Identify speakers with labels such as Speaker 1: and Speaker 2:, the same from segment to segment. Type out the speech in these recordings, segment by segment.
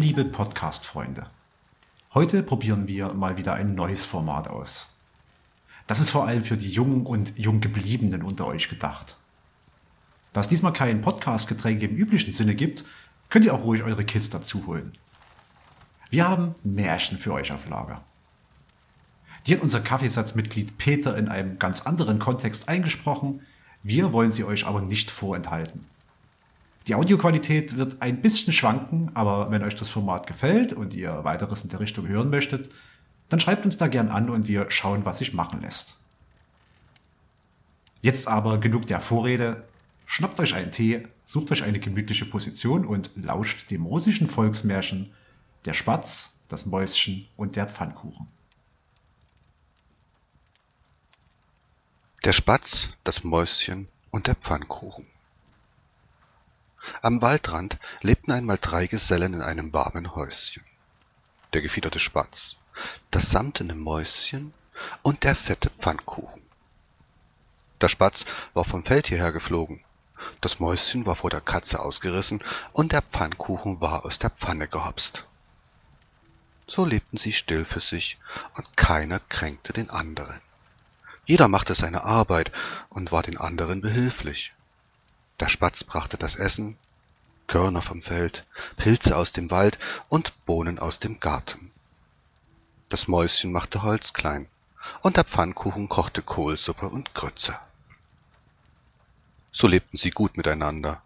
Speaker 1: Liebe Podcast-Freunde. Heute probieren wir mal wieder ein neues Format aus. Das ist vor allem für die Jungen und Junggebliebenen unter euch gedacht. Da es diesmal kein Podcast-Getränk im üblichen Sinne gibt, könnt ihr auch ruhig eure Kids dazu holen. Wir haben Märchen für euch auf Lager. Die hat unser Kaffeesatzmitglied Peter in einem ganz anderen Kontext eingesprochen. Wir wollen sie euch aber nicht vorenthalten. Die Audioqualität wird ein bisschen schwanken, aber wenn euch das Format gefällt und ihr weiteres in der Richtung hören möchtet, dann schreibt uns da gern an und wir schauen, was sich machen lässt. Jetzt aber genug der Vorrede. Schnappt euch einen Tee, sucht euch eine gemütliche Position und lauscht dem russischen Volksmärchen Der Spatz, das Mäuschen und der Pfannkuchen.
Speaker 2: Der Spatz, das Mäuschen und der Pfannkuchen. Am Waldrand lebten einmal drei Gesellen in einem warmen Häuschen. Der gefiederte Spatz, das samtene Mäuschen und der fette Pfannkuchen. Der Spatz war vom Feld hierher geflogen, das Mäuschen war vor der Katze ausgerissen und der Pfannkuchen war aus der Pfanne gehopst. So lebten sie still für sich und keiner kränkte den anderen. Jeder machte seine Arbeit und war den anderen behilflich. Der Spatz brachte das Essen, Körner vom Feld, Pilze aus dem Wald und Bohnen aus dem Garten. Das Mäuschen machte Holz klein, und der Pfannkuchen kochte Kohlsuppe und Grütze. So lebten sie gut miteinander.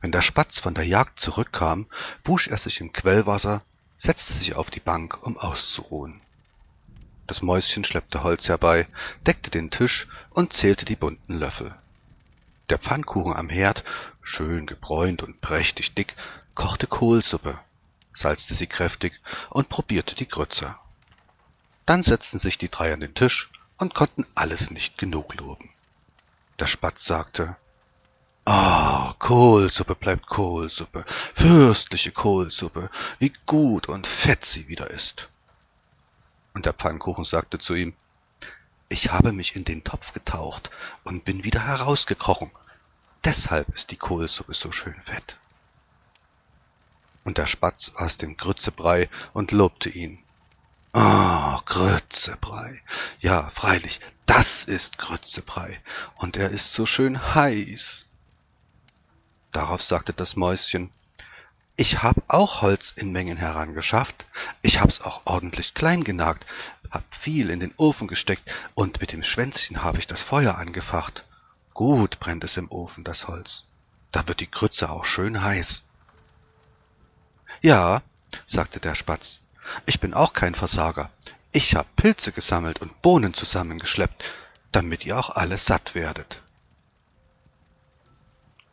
Speaker 2: Wenn der Spatz von der Jagd zurückkam, wusch er sich im Quellwasser, setzte sich auf die Bank, um auszuruhen. Das Mäuschen schleppte Holz herbei, deckte den Tisch und zählte die bunten Löffel. Der Pfannkuchen am Herd, schön gebräunt und prächtig dick, kochte Kohlsuppe, salzte sie kräftig und probierte die Grütze. Dann setzten sich die drei an den Tisch und konnten alles nicht genug loben. Der Spatz sagte, Ah, Kohlsuppe bleibt Kohlsuppe, fürstliche Kohlsuppe, wie gut und fett sie wieder ist. Und der Pfannkuchen sagte zu ihm, ich habe mich in den Topf getaucht und bin wieder herausgekrochen. Deshalb ist die Kohlsuppe so schön fett. Und der Spatz aß den Grützebrei und lobte ihn. Ah, oh, Grützebrei. Ja, freilich, das ist Grützebrei. Und er ist so schön heiß. Darauf sagte das Mäuschen, ich hab auch Holz in Mengen herangeschafft. Ich hab's auch ordentlich klein genagt, hab viel in den Ofen gesteckt und mit dem Schwänzchen habe ich das Feuer angefacht. Gut brennt es im Ofen, das Holz. Da wird die Grütze auch schön heiß. Ja, sagte der Spatz, ich bin auch kein Versager. Ich hab Pilze gesammelt und Bohnen zusammengeschleppt, damit ihr auch alle satt werdet.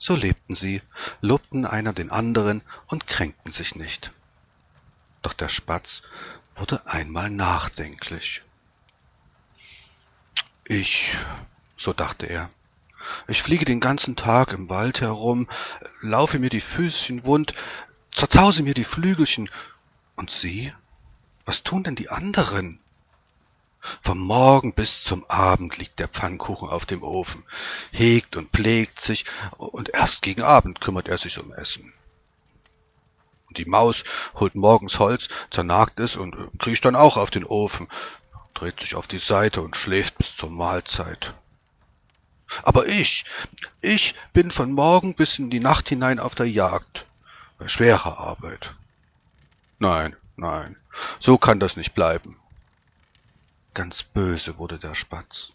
Speaker 2: So lebten sie, lobten einer den anderen und kränkten sich nicht. Doch der Spatz wurde einmal nachdenklich. Ich, so dachte er, ich fliege den ganzen Tag im Wald herum, laufe mir die Füßchen wund, zerzause mir die Flügelchen. Und Sie? Was tun denn die anderen? Vom Morgen bis zum Abend liegt der Pfannkuchen auf dem Ofen, hegt und pflegt sich, und erst gegen Abend kümmert er sich um Essen. Und die Maus holt morgens Holz, zernagt es und kriecht dann auch auf den Ofen, dreht sich auf die Seite und schläft bis zur Mahlzeit. Aber ich, ich bin von Morgen bis in die Nacht hinein auf der Jagd, bei schwerer Arbeit. Nein, nein, so kann das nicht bleiben. Ganz böse wurde der Spatz.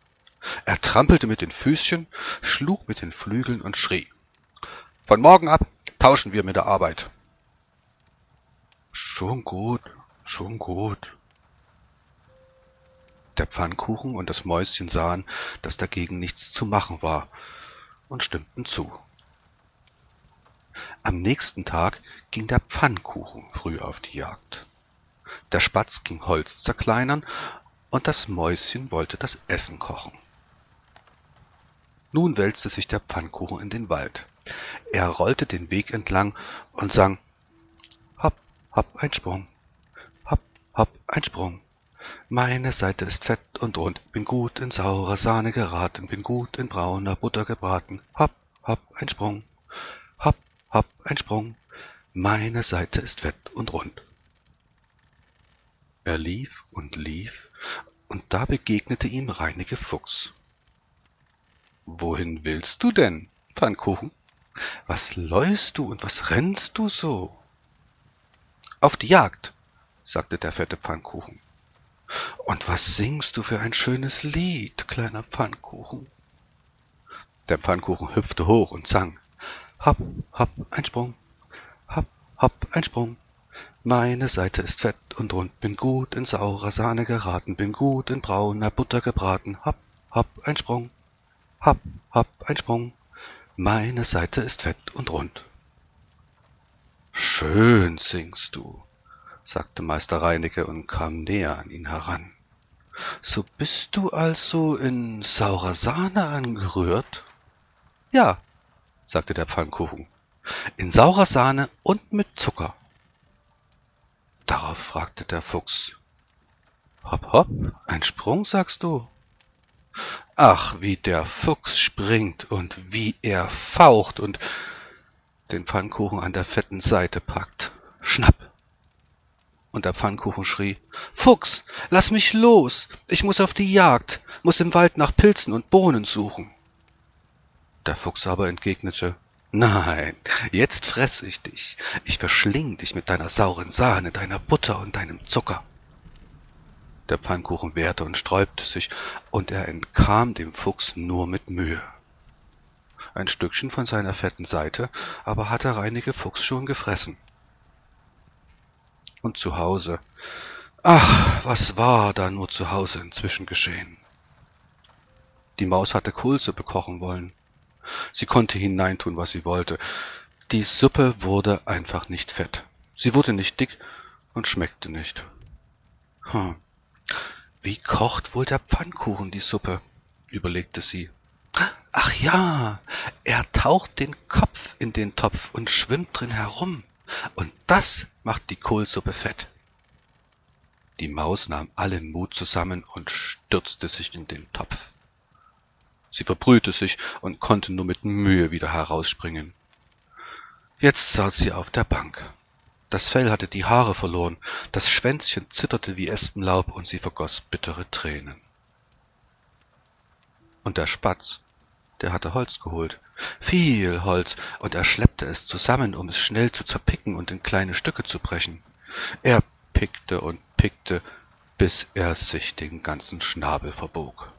Speaker 2: Er trampelte mit den Füßchen, schlug mit den Flügeln und schrie. Von morgen ab tauschen wir mit der Arbeit. Schon gut, schon gut. Der Pfannkuchen und das Mäuschen sahen, dass dagegen nichts zu machen war, und stimmten zu. Am nächsten Tag ging der Pfannkuchen früh auf die Jagd. Der Spatz ging Holz zerkleinern, und das Mäuschen wollte das Essen kochen. Nun wälzte sich der Pfannkuchen in den Wald. Er rollte den Weg entlang und sang Hopp, hopp, ein Sprung, hopp, hopp, ein Sprung. Meine Seite ist fett und rund, bin gut in saurer Sahne geraten, bin gut in brauner Butter gebraten. Hopp, hopp, ein Sprung, hopp, hopp, ein Sprung. meine Seite ist fett und rund. Er lief und lief, und da begegnete ihm Reineke Fuchs. Wohin willst du denn, Pfannkuchen? Was läufst du und was rennst du so? Auf die Jagd, sagte der fette Pfannkuchen. Und was singst du für ein schönes Lied, kleiner Pfannkuchen? Der Pfannkuchen hüpfte hoch und sang. Hopp, hopp, ein Sprung, hopp, hopp, ein Sprung. Meine Seite ist fett und rund, bin gut in saurer Sahne geraten, bin gut in brauner Butter gebraten. Hopp, hopp, ein Sprung, hopp, hopp, ein Sprung. Meine Seite ist fett und rund. Schön singst du, sagte Meister Reinecke und kam näher an ihn heran. So bist du also in saurer Sahne angerührt? Ja, sagte der Pfannkuchen, in saurer Sahne und mit Zucker. Darauf fragte der Fuchs. Hopp, hopp, ein Sprung, sagst du? Ach, wie der Fuchs springt und wie er faucht und den Pfannkuchen an der fetten Seite packt. Schnapp! Und der Pfannkuchen schrie, Fuchs, lass mich los! Ich muss auf die Jagd, muss im Wald nach Pilzen und Bohnen suchen. Der Fuchs aber entgegnete, Nein, jetzt fress ich dich. Ich verschling dich mit deiner sauren Sahne, deiner Butter und deinem Zucker. Der Pfannkuchen wehrte und sträubte sich, und er entkam dem Fuchs nur mit Mühe. Ein Stückchen von seiner fetten Seite aber hatte Reineke Fuchs schon gefressen. Und zu Hause. Ach, was war da nur zu Hause inzwischen geschehen? Die Maus hatte Kohlsuppe kochen wollen. Sie konnte hineintun, was sie wollte. Die Suppe wurde einfach nicht fett. Sie wurde nicht dick und schmeckte nicht. Hm. Wie kocht wohl der Pfannkuchen die Suppe? überlegte sie. Ach ja, er taucht den Kopf in den Topf und schwimmt drin herum. Und das macht die Kohlsuppe fett. Die Maus nahm allen Mut zusammen und stürzte sich in den Topf. Sie verbrühte sich und konnte nur mit Mühe wieder herausspringen. Jetzt saß sie auf der Bank. Das Fell hatte die Haare verloren, das Schwänzchen zitterte wie Espenlaub und sie vergoß bittere Tränen. Und der Spatz, der hatte Holz geholt, viel Holz, und er schleppte es zusammen, um es schnell zu zerpicken und in kleine Stücke zu brechen. Er pickte und pickte, bis er sich den ganzen Schnabel verbog.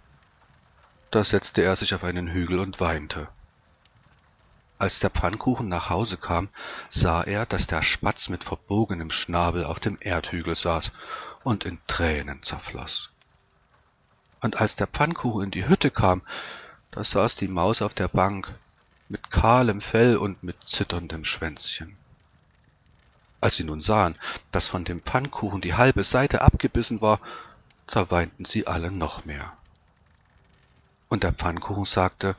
Speaker 2: Da setzte er sich auf einen Hügel und weinte. Als der Pfannkuchen nach Hause kam, sah er, dass der Spatz mit verbogenem Schnabel auf dem Erdhügel saß und in Tränen zerfloß. Und als der Pfannkuchen in die Hütte kam, da saß die Maus auf der Bank, mit kahlem Fell und mit zitterndem Schwänzchen. Als sie nun sahen, dass von dem Pfannkuchen die halbe Seite abgebissen war, da weinten sie alle noch mehr. Und der Pfannkuchen sagte,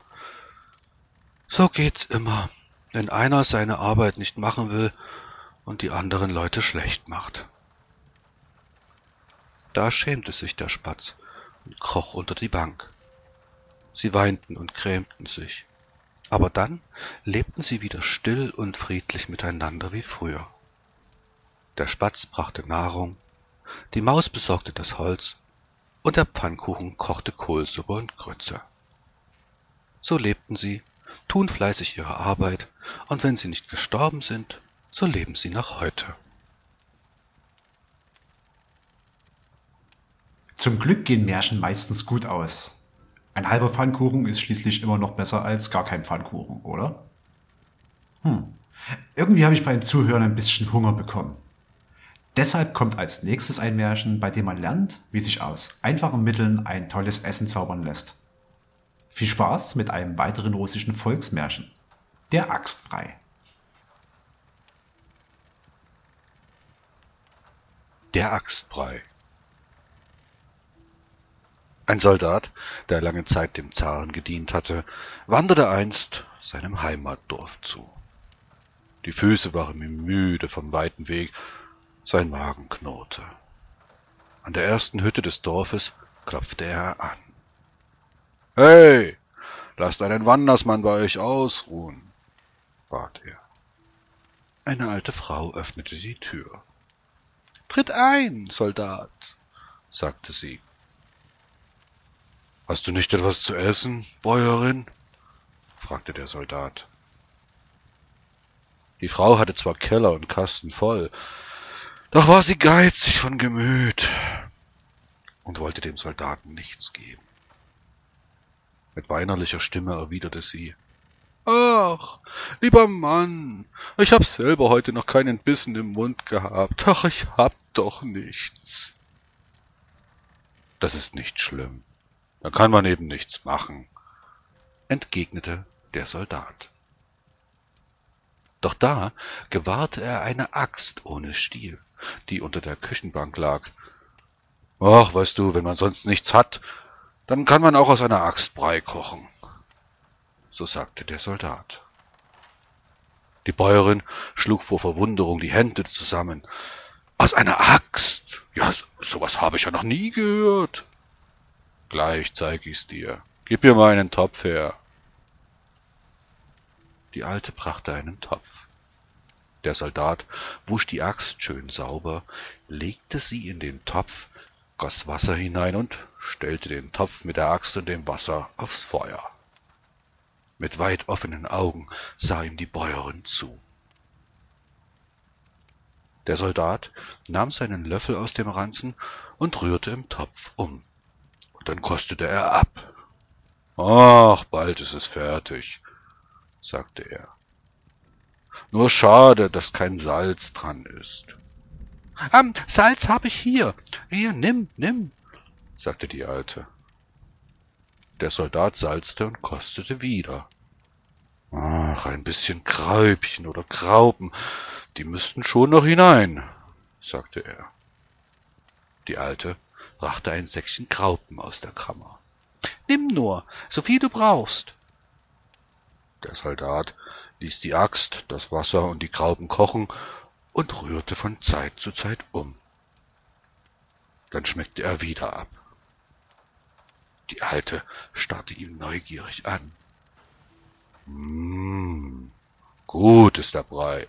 Speaker 2: so geht's immer, wenn einer seine Arbeit nicht machen will und die anderen Leute schlecht macht. Da schämte sich der Spatz und kroch unter die Bank. Sie weinten und grämten sich, aber dann lebten sie wieder still und friedlich miteinander wie früher. Der Spatz brachte Nahrung, die Maus besorgte das Holz, der Pfannkuchen kochte Kohlsuppe und Grütze. So lebten sie, tun fleißig ihre Arbeit, und wenn sie nicht gestorben sind, so leben sie noch heute.
Speaker 1: Zum Glück gehen Märchen meistens gut aus. Ein halber Pfannkuchen ist schließlich immer noch besser als gar kein Pfannkuchen, oder? Hm. Irgendwie habe ich beim Zuhören ein bisschen Hunger bekommen. Deshalb kommt als nächstes ein Märchen, bei dem man lernt, wie sich aus einfachen Mitteln ein tolles Essen zaubern lässt. Viel Spaß mit einem weiteren russischen Volksmärchen. Der Axtbrei.
Speaker 2: Der Axtbrei Ein Soldat, der lange Zeit dem Zaren gedient hatte, wanderte einst seinem Heimatdorf zu. Die Füße waren ihm müde vom weiten Weg, sein Magen knurrte. An der ersten Hütte des Dorfes klopfte er an. Hey, lasst einen Wandersmann bei euch ausruhen, bat er. Eine alte Frau öffnete die Tür. Tritt ein, Soldat, sagte sie. Hast du nicht etwas zu essen, Bäuerin? fragte der Soldat. Die Frau hatte zwar Keller und Kasten voll, doch war sie geizig von Gemüt und wollte dem Soldaten nichts geben. Mit weinerlicher Stimme erwiderte sie Ach, lieber Mann, ich hab selber heute noch keinen Bissen im Mund gehabt. Ach, ich hab doch nichts. Das ist nicht schlimm. Da kann man eben nichts machen, entgegnete der Soldat. Doch da gewahrte er eine Axt ohne Stiel, die unter der Küchenbank lag. Ach, weißt du, wenn man sonst nichts hat, dann kann man auch aus einer Axt Brei kochen so sagte der Soldat. Die Bäuerin schlug vor Verwunderung die Hände zusammen. Aus einer Axt? Ja, sowas habe ich ja noch nie gehört. Gleich zeig ich's dir. Gib mir mal einen Topf her. Die Alte brachte einen Topf. Der Soldat wusch die Axt schön sauber, legte sie in den Topf, goss Wasser hinein und stellte den Topf mit der Axt und dem Wasser aufs Feuer. Mit weit offenen Augen sah ihm die Bäuerin zu. Der Soldat nahm seinen Löffel aus dem Ranzen und rührte im Topf um. Und dann kostete er ab. Ach, bald ist es fertig, sagte er. Nur schade, dass kein Salz dran ist. Ähm, Salz habe ich hier. Hier, nimm, nimm, sagte die Alte. Der Soldat salzte und kostete wieder. Ach, ein bisschen Kräubchen oder Graupen, die müssten schon noch hinein, sagte er. Die Alte brachte ein Säckchen Graupen aus der Kammer. Nimm nur, so viel du brauchst. Der Soldat ließ die Axt, das Wasser und die Graupen kochen und rührte von Zeit zu Zeit um. Dann schmeckte er wieder ab. Die Alte starrte ihn neugierig an. Mmh, gut ist der Brei,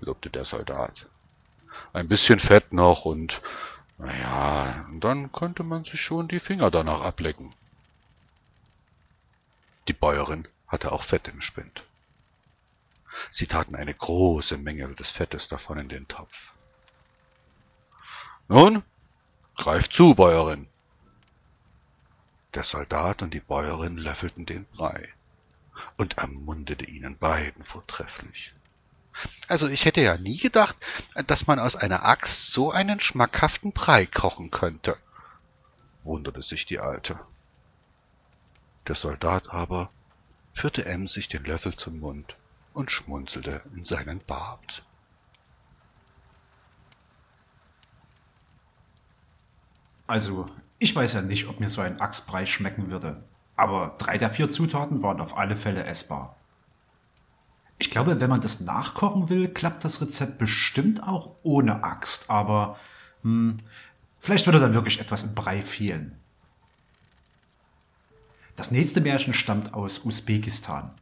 Speaker 2: lobte der Soldat. Ein bisschen Fett noch und, na ja, dann könnte man sich schon die Finger danach ablecken. Die Bäuerin hatte auch Fett im Spind. Sie taten eine große Menge des Fettes davon in den Topf. Nun, greif zu, Bäuerin, der Soldat und die Bäuerin löffelten den Brei und ermundete ihnen beiden vortrefflich. Also ich hätte ja nie gedacht, dass man aus einer Axt so einen schmackhaften Brei kochen könnte, wunderte sich die Alte. Der Soldat aber führte emsig den Löffel zum Mund und schmunzelte in seinen Bart.
Speaker 1: Also, ich weiß ja nicht, ob mir so ein Achsbrei schmecken würde. Aber drei der vier Zutaten waren auf alle Fälle essbar. Ich glaube, wenn man das nachkochen will, klappt das Rezept bestimmt auch ohne Axt, aber hm, vielleicht würde dann wirklich etwas im Brei fehlen. Das nächste Märchen stammt aus Usbekistan,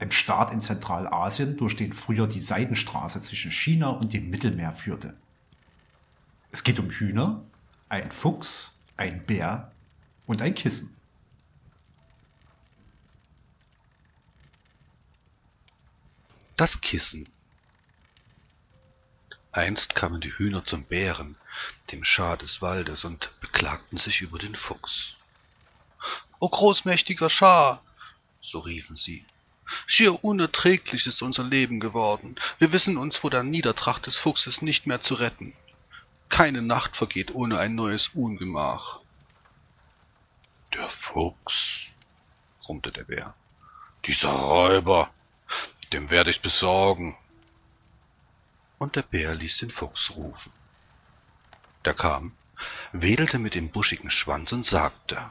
Speaker 1: einem Staat in Zentralasien, durch den früher die Seidenstraße zwischen China und dem Mittelmeer führte. Es geht um Hühner, einen Fuchs, ein Bär und ein Kissen.
Speaker 2: Das Kissen. Einst kamen die Hühner zum Bären, dem Schar des Waldes, und beklagten sich über den Fuchs. O großmächtiger Schar, so riefen sie, schier unerträglich ist unser Leben geworden. Wir wissen uns vor der Niedertracht des Fuchses nicht mehr zu retten. Keine Nacht vergeht ohne ein neues Ungemach. Der Fuchs, brummte der Bär. Dieser Räuber, dem werde ich besorgen. Und der Bär ließ den Fuchs rufen. Der kam, wedelte mit dem buschigen Schwanz und sagte,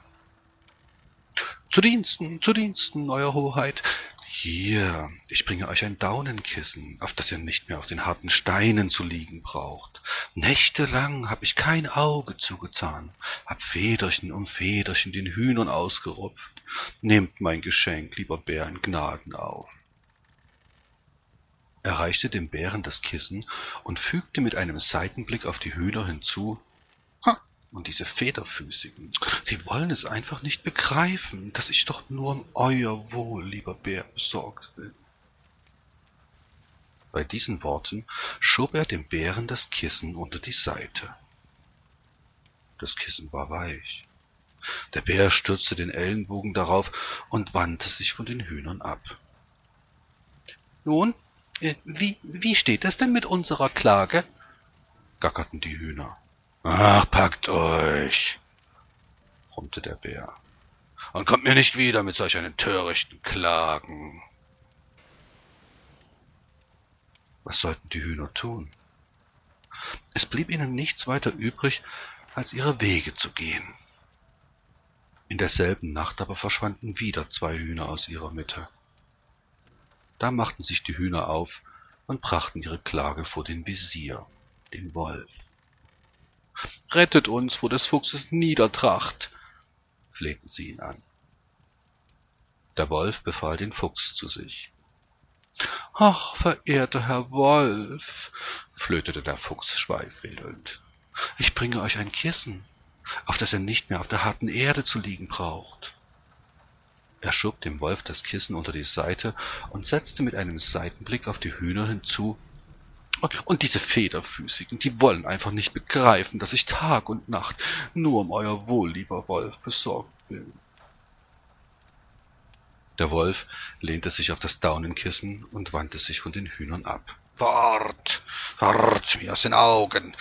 Speaker 2: zu Diensten, zu Diensten, Euer Hoheit. Hier, ich bringe euch ein Daunenkissen, auf das ihr nicht mehr auf den harten Steinen zu liegen braucht. Nächtelang hab ich kein Auge zugetan, hab Federchen um Federchen den Hühnern ausgerupft. Nehmt mein Geschenk, lieber Bär, in Gnaden auf. Er reichte dem Bären das Kissen und fügte mit einem Seitenblick auf die Hühner hinzu, und diese Federfüßigen, sie wollen es einfach nicht begreifen, dass ich doch nur um euer Wohl, lieber Bär, besorgt bin. Bei diesen Worten schob er dem Bären das Kissen unter die Seite. Das Kissen war weich. Der Bär stürzte den Ellenbogen darauf und wandte sich von den Hühnern ab. Nun, äh, wie, wie steht es denn mit unserer Klage? gackerten die Hühner. Ach, packt euch, brummte der Bär. Und kommt mir nicht wieder mit solch einen törichten Klagen. Was sollten die Hühner tun? Es blieb ihnen nichts weiter übrig, als ihre Wege zu gehen. In derselben Nacht aber verschwanden wieder zwei Hühner aus ihrer Mitte. Da machten sich die Hühner auf und brachten ihre Klage vor den Visier, den Wolf. Rettet uns vor des Fuchses Niedertracht, flehten sie ihn an. Der Wolf befahl den Fuchs zu sich. Ach, verehrter Herr Wolf, flötete der Fuchs schweifwedelnd, ich bringe euch ein Kissen, auf das ihr nicht mehr auf der harten Erde zu liegen braucht. Er schob dem Wolf das Kissen unter die Seite und setzte mit einem Seitenblick auf die Hühner hinzu, und diese Federfüßigen, die wollen einfach nicht begreifen, dass ich Tag und Nacht nur um euer Wohl, lieber Wolf, besorgt bin. Der Wolf lehnte sich auf das Daunenkissen und wandte sich von den Hühnern ab. Wart, wart mir aus den Augen,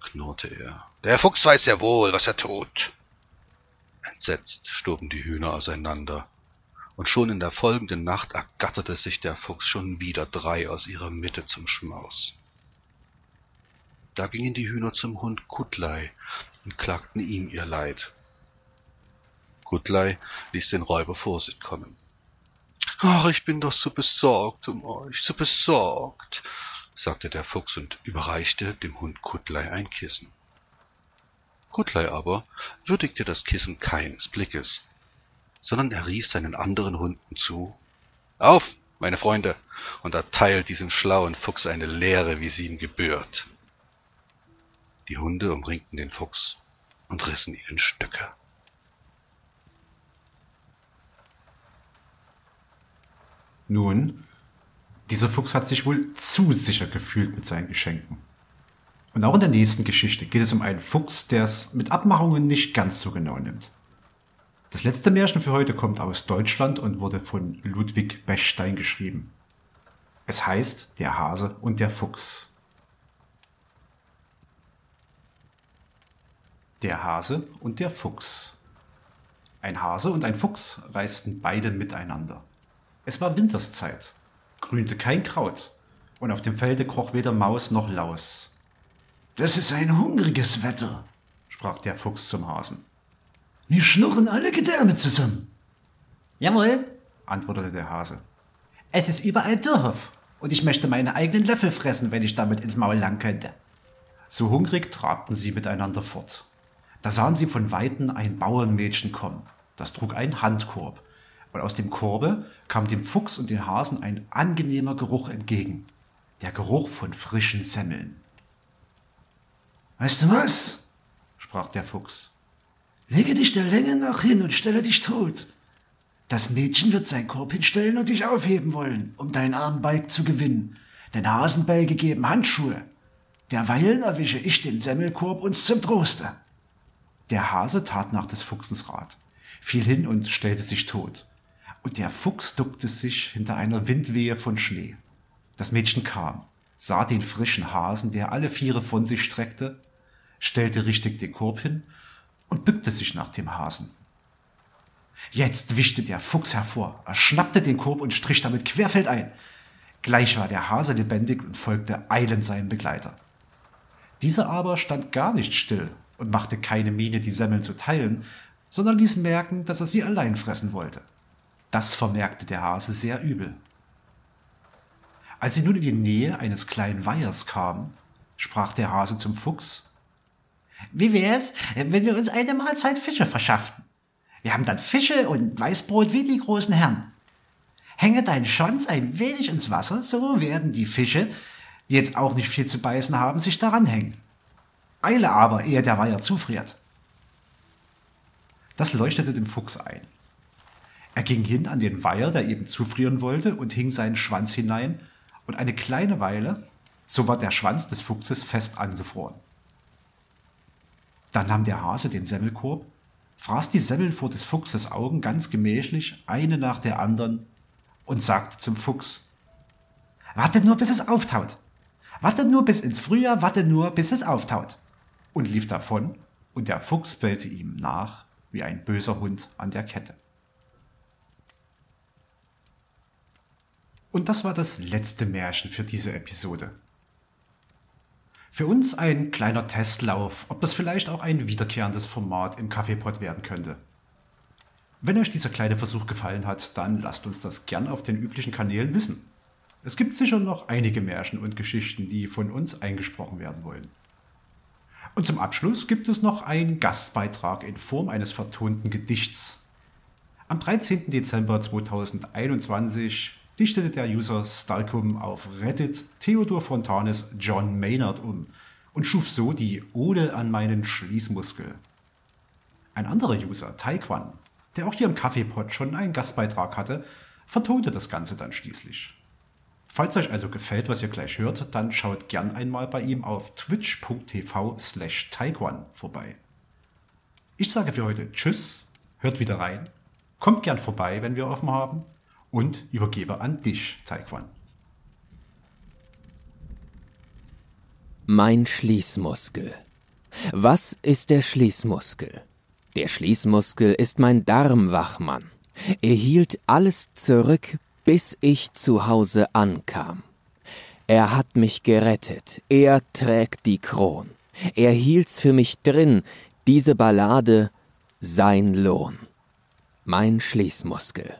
Speaker 2: knurrte er. Der Fuchs weiß sehr wohl, was er tut. Entsetzt stoben die Hühner auseinander und schon in der folgenden Nacht ergatterte sich der Fuchs schon wieder drei aus ihrer Mitte zum Schmaus. Da gingen die Hühner zum Hund Kutlei und klagten ihm ihr Leid. Kutlei ließ den Räuber vor sich kommen. Ach, ich bin doch so besorgt um euch, so besorgt, sagte der Fuchs und überreichte dem Hund Kutlei ein Kissen. Kutlei aber würdigte das Kissen keines Blickes sondern er rief seinen anderen Hunden zu Auf, meine Freunde, und erteilt diesem schlauen Fuchs eine Lehre, wie sie ihm gebührt. Die Hunde umringten den Fuchs und rissen ihn in Stücke.
Speaker 1: Nun, dieser Fuchs hat sich wohl zu sicher gefühlt mit seinen Geschenken. Und auch in der nächsten Geschichte geht es um einen Fuchs, der es mit Abmachungen nicht ganz so genau nimmt. Das letzte Märchen für heute kommt aus Deutschland und wurde von Ludwig Bechstein geschrieben. Es heißt Der Hase und der Fuchs. Der Hase und der Fuchs. Ein Hase und ein Fuchs reisten beide miteinander. Es war Winterszeit, grünte kein Kraut, und auf dem Felde kroch weder Maus noch Laus. Das ist ein hungriges Wetter, sprach der Fuchs zum Hasen. Wir schnurren alle Gedärme zusammen. Jawohl, antwortete der Hase. Es ist überall Dürrhoff und ich möchte meine eigenen Löffel fressen, wenn ich damit ins Maul lang könnte. So hungrig trabten sie miteinander fort. Da sahen sie von Weitem ein Bauernmädchen kommen. Das trug einen Handkorb. Und aus dem Korbe kam dem Fuchs und den Hasen ein angenehmer Geruch entgegen. Der Geruch von frischen Semmeln. Weißt du was? sprach der Fuchs. Lege dich der Länge nach hin und stelle dich tot. Das Mädchen wird seinen Korb hinstellen und dich aufheben wollen, um deinen armen Balg zu gewinnen. Denn Hasenbälge geben Handschuhe. Derweilen erwische ich den Semmelkorb uns zum Troste. Der Hase tat nach des Fuchsens Rat, fiel hin und stellte sich tot. Und der Fuchs duckte sich hinter einer Windwehe von Schnee. Das Mädchen kam, sah den frischen Hasen, der alle Viere von sich streckte, stellte richtig den Korb hin und bückte sich nach dem Hasen. Jetzt wischte der Fuchs hervor, er schnappte den Korb und strich damit querfeldein. Gleich war der Hase lebendig und folgte eilend seinem Begleiter. Dieser aber stand gar nicht still und machte keine Miene, die Semmeln zu teilen, sondern ließ merken, dass er sie allein fressen wollte. Das vermerkte der Hase sehr übel. Als sie nun in die Nähe eines kleinen Weihers kamen, sprach der Hase zum Fuchs wie wär's, wenn wir uns eine Mahlzeit Fische verschafften? Wir haben dann Fische und Weißbrot wie die großen Herren. Hänge deinen Schwanz ein wenig ins Wasser, so werden die Fische, die jetzt auch nicht viel zu beißen haben, sich daran hängen. Eile aber, ehe der Weiher zufriert. Das leuchtete dem Fuchs ein. Er ging hin an den Weiher, der eben zufrieren wollte, und hing seinen Schwanz hinein, und eine kleine Weile, so war der Schwanz des Fuchses fest angefroren. Dann nahm der Hase den Semmelkorb, fraß die Semmel vor des Fuchses Augen ganz gemächlich, eine nach der anderen, und sagte zum Fuchs, Warte nur, bis es auftaut. Warte nur bis ins Frühjahr, warte nur, bis es auftaut. Und lief davon, und der Fuchs bellte ihm nach wie ein böser Hund an der Kette. Und das war das letzte Märchen für diese Episode. Für uns ein kleiner Testlauf, ob das vielleicht auch ein wiederkehrendes Format im Kaffeepot werden könnte. Wenn euch dieser kleine Versuch gefallen hat, dann lasst uns das gern auf den üblichen Kanälen wissen. Es gibt sicher noch einige Märchen und Geschichten, die von uns eingesprochen werden wollen. Und zum Abschluss gibt es noch einen Gastbeitrag in Form eines vertonten Gedichts. Am 13. Dezember 2021 dichtete der User Stalkum auf Reddit Theodor Fontanes John Maynard um und schuf so die Ode an meinen Schließmuskel. Ein anderer User, Taekwon, der auch hier im Kaffeepot schon einen Gastbeitrag hatte, vertonte das Ganze dann schließlich. Falls euch also gefällt, was ihr gleich hört, dann schaut gern einmal bei ihm auf twitch.tv slash taekwon vorbei. Ich sage für heute Tschüss, hört wieder rein, kommt gern vorbei, wenn wir offen haben und übergebe an dich, Taekwon.
Speaker 3: Mein Schließmuskel. Was ist der Schließmuskel? Der Schließmuskel ist mein Darmwachmann. Er hielt alles zurück, bis ich zu Hause ankam. Er hat mich gerettet, er trägt die Kron. Er hielt's für mich drin, diese Ballade, sein Lohn. Mein Schließmuskel.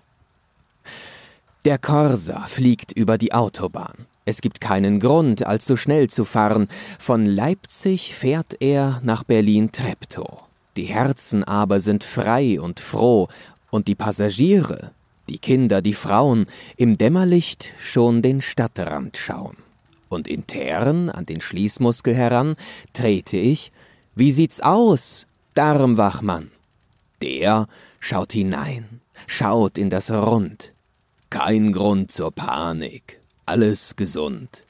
Speaker 3: Der Corsa fliegt über die Autobahn. Es gibt keinen Grund, allzu schnell zu fahren. Von Leipzig fährt er nach Berlin-Treptow. Die Herzen aber sind frei und froh, und die Passagiere, die Kinder, die Frauen, im Dämmerlicht schon den Stadtrand schauen. Und intern an den Schließmuskel heran trete ich, wie sieht's aus, Darmwachmann? Der schaut hinein, schaut in das Rund, kein Grund zur Panik. Alles gesund.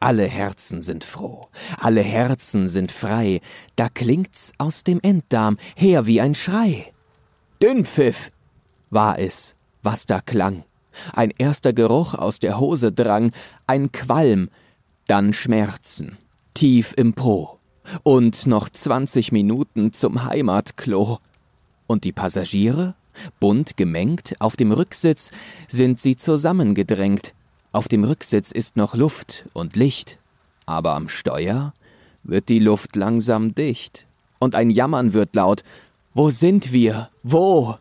Speaker 3: Alle Herzen sind froh, alle Herzen sind frei, da klingt's aus dem Enddarm her wie ein Schrei. Dünnpfiff war es, was da klang. Ein erster Geruch aus der Hose drang, ein Qualm, dann Schmerzen, tief im Po. Und noch zwanzig Minuten zum Heimatklo. Und die Passagiere? Bunt gemengt, auf dem Rücksitz sind sie zusammengedrängt. Auf dem Rücksitz ist noch Luft und Licht, aber am Steuer wird die Luft langsam dicht. Und ein Jammern wird laut. Wo sind wir? Wo?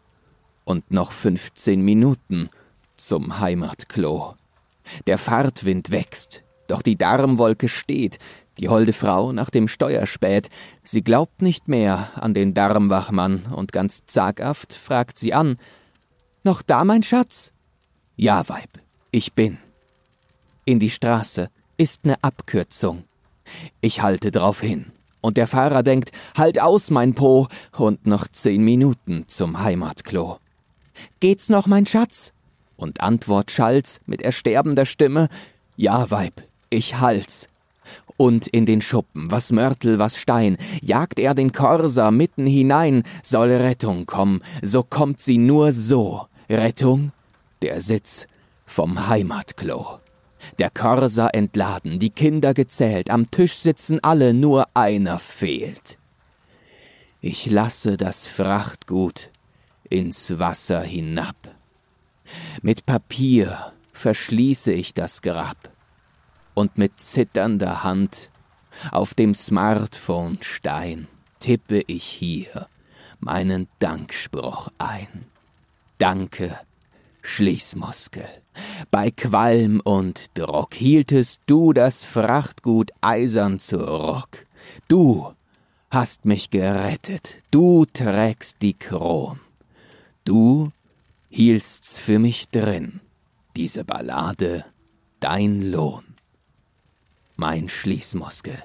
Speaker 3: Und noch fünfzehn Minuten zum Heimatklo. Der Fahrtwind wächst, doch die Darmwolke steht, die holde Frau nach dem Steuer spät. Sie glaubt nicht mehr an den Darmwachmann und ganz zaghaft fragt sie an: Noch da, mein Schatz? Ja, Weib, ich bin. In die Straße ist ne Abkürzung. Ich halte drauf hin. Und der Fahrer denkt, halt aus, mein Po, und noch zehn Minuten zum Heimatklo. Geht's noch, mein Schatz? Und Antwort schallt's mit ersterbender Stimme, ja, Weib, ich halt's. Und in den Schuppen, was Mörtel, was Stein, jagt er den Korser mitten hinein, soll Rettung kommen, so kommt sie nur so. Rettung? Der Sitz vom Heimatklo. Der Korser entladen, die Kinder gezählt, am Tisch sitzen alle, nur einer fehlt. Ich lasse das Frachtgut ins Wasser hinab. Mit Papier verschließe ich das Grab und mit zitternder Hand auf dem Smartphone-Stein tippe ich hier meinen Dankspruch ein. Danke, Schließmuskel. Bei Qualm und Druck hieltest du das Frachtgut eisern zurück. Du hast mich gerettet, du trägst die Kron. Du hielt's für mich drin, Diese Ballade dein Lohn. Mein Schließmuskel.